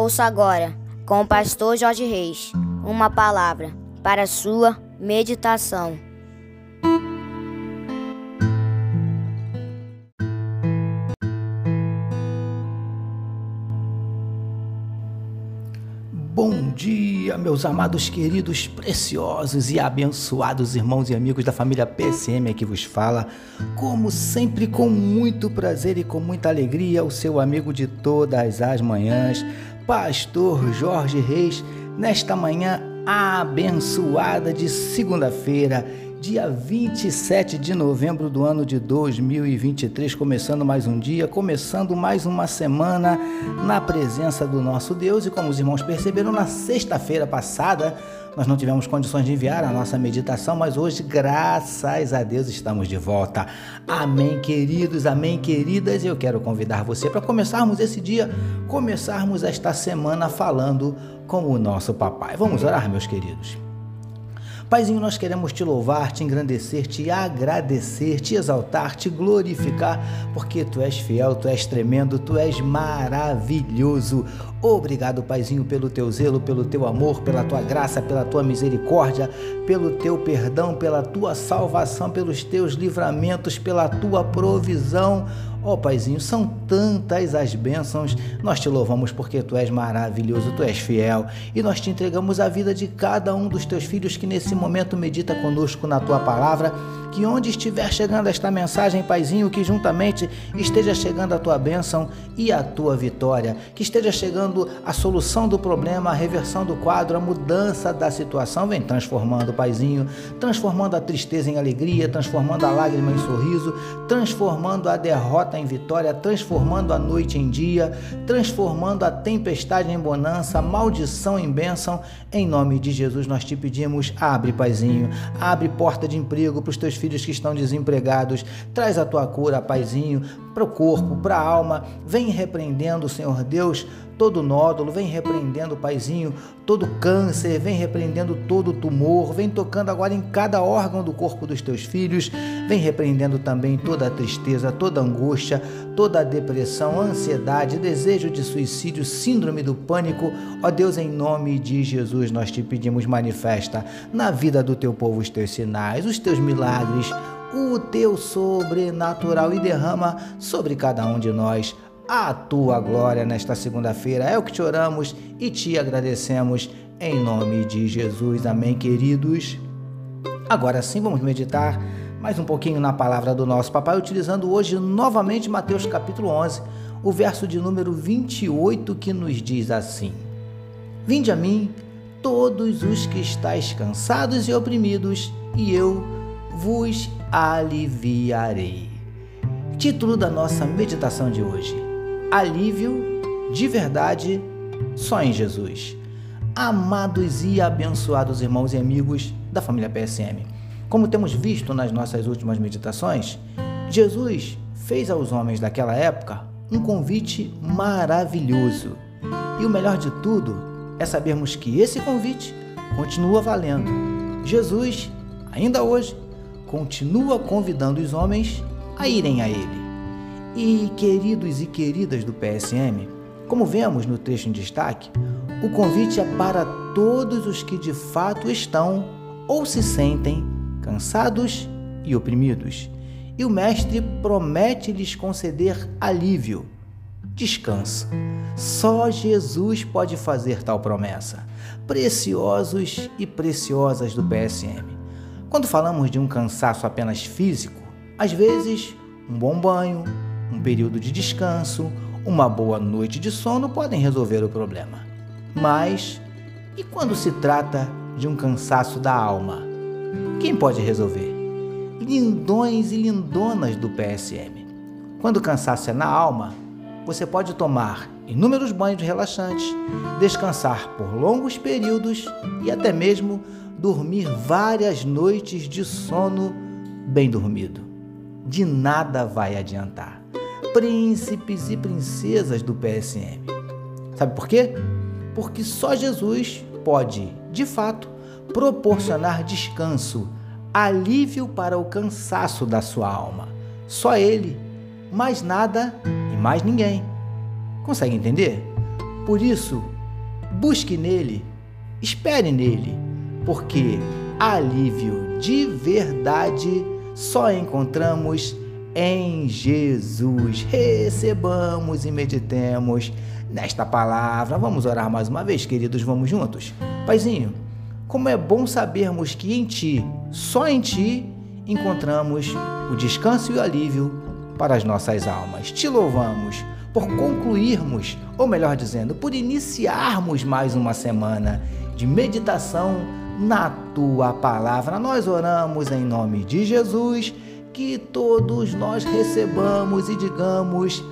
Ouça agora, com o pastor Jorge Reis, uma palavra para sua meditação. Bom dia, meus amados, queridos, preciosos e abençoados irmãos e amigos da família PSM que vos fala. Como sempre, com muito prazer e com muita alegria, o seu amigo de todas as manhãs, Pastor Jorge Reis, nesta manhã abençoada de segunda-feira dia 27 de novembro do ano de 2023, começando mais um dia, começando mais uma semana na presença do nosso Deus. E como os irmãos perceberam, na sexta-feira passada nós não tivemos condições de enviar a nossa meditação, mas hoje, graças a Deus, estamos de volta. Amém, queridos, amém, queridas. Eu quero convidar você para começarmos esse dia, começarmos esta semana falando com o nosso papai. Vamos orar, meus queridos. Paizinho, nós queremos te louvar, te engrandecer, te agradecer, te exaltar, te glorificar, porque tu és fiel, tu és tremendo, tu és maravilhoso. Obrigado, Paizinho, pelo teu zelo, pelo teu amor, pela tua graça, pela tua misericórdia, pelo teu perdão, pela tua salvação, pelos teus livramentos, pela tua provisão. Ó oh, Paizinho, são tantas as bênçãos. Nós te louvamos porque tu és maravilhoso, tu és fiel e nós te entregamos a vida de cada um dos teus filhos que nesse momento medita conosco na tua palavra. Que onde estiver chegando esta mensagem, Paizinho, que juntamente esteja chegando a tua bênção e a tua vitória. Que esteja chegando a solução do problema, a reversão do quadro, a mudança da situação. Vem transformando, Paizinho, transformando a tristeza em alegria, transformando a lágrima em sorriso, transformando a derrota em vitória, transformando a noite em dia, transformando a tempestade em bonança, maldição em bênção. Em nome de Jesus nós te pedimos, abre, Paizinho, abre porta de emprego para os teus filhos que estão desempregados, traz a tua cura, Paizinho, para o corpo, para a alma. Vem repreendendo, Senhor Deus, todo nódulo, vem repreendendo, Paizinho, todo câncer, vem repreendendo todo tumor, vem tocando agora em cada órgão do corpo dos teus filhos, vem repreendendo também toda a tristeza, toda a angústia, toda a depressão, ansiedade, desejo de suicídio, síndrome do pânico. Ó Deus, em nome de Jesus, nós te pedimos, manifesta na vida do teu povo os teus sinais, os teus milagres, o teu sobrenatural e derrama sobre cada um de nós a tua glória nesta segunda-feira. É o que te oramos e te agradecemos em nome de Jesus. Amém, queridos. Agora sim, vamos meditar mais um pouquinho na palavra do nosso papai, utilizando hoje novamente Mateus capítulo 11, o verso de número 28 que nos diz assim: Vinde a mim, todos os que estáis cansados e oprimidos, e eu vos aliviarei. Título da nossa meditação de hoje: alívio de verdade só em Jesus. Amados e abençoados irmãos e amigos da família PSM, como temos visto nas nossas últimas meditações, Jesus fez aos homens daquela época um convite maravilhoso. E o melhor de tudo é sabermos que esse convite continua valendo. Jesus, ainda hoje, continua convidando os homens a irem a Ele. E, queridos e queridas do PSM, como vemos no trecho em destaque, o convite é para todos os que de fato estão ou se sentem cansados e oprimidos. E o Mestre promete lhes conceder alívio, descanso. Só Jesus pode fazer tal promessa. Preciosos e preciosas do PSM. Quando falamos de um cansaço apenas físico, às vezes um bom banho, um período de descanso, uma boa noite de sono podem resolver o problema. Mas e quando se trata de um cansaço da alma? Quem pode resolver? Lindões e lindonas do PSM. Quando o cansaço é na alma, você pode tomar inúmeros banhos relaxantes, descansar por longos períodos e até mesmo dormir várias noites de sono bem dormido. De nada vai adiantar príncipes e princesas do PSM. Sabe por quê? Porque só Jesus pode, de fato, proporcionar descanso, alívio para o cansaço da sua alma. Só Ele, mais nada mais ninguém. Consegue entender? Por isso, busque nele, espere nele, porque alívio de verdade só encontramos em Jesus. Recebamos e meditemos nesta palavra. Vamos orar mais uma vez, queridos, vamos juntos. Paizinho, como é bom sabermos que em Ti, só em Ti, encontramos o descanso e o alívio para as nossas almas. Te louvamos por concluirmos, ou melhor dizendo, por iniciarmos mais uma semana de meditação na tua palavra. Nós oramos em nome de Jesus, que todos nós recebamos e digamos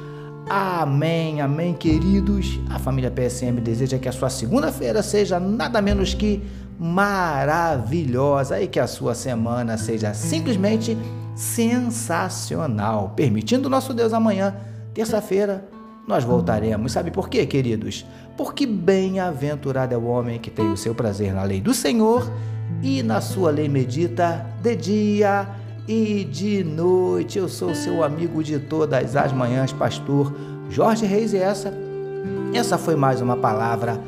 amém, amém, queridos. A família PSM deseja que a sua segunda-feira seja nada menos que maravilhosa e que a sua semana seja simplesmente sensacional. Permitindo nosso Deus amanhã, terça-feira, nós voltaremos. Sabe por quê, queridos? Porque bem-aventurado é o homem que tem o seu prazer na lei do Senhor e na sua lei medita de dia e de noite. Eu sou seu amigo de todas as manhãs, pastor Jorge Reis, e essa, essa foi mais uma palavra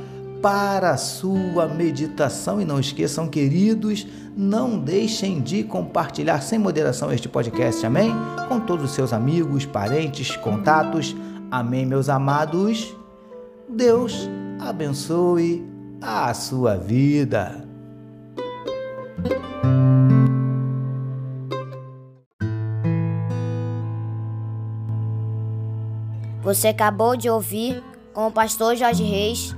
para a sua meditação. E não esqueçam, queridos, não deixem de compartilhar sem moderação este podcast, amém? Com todos os seus amigos, parentes, contatos Amém, meus amados. Deus abençoe a sua vida. Você acabou de ouvir com o pastor Jorge Reis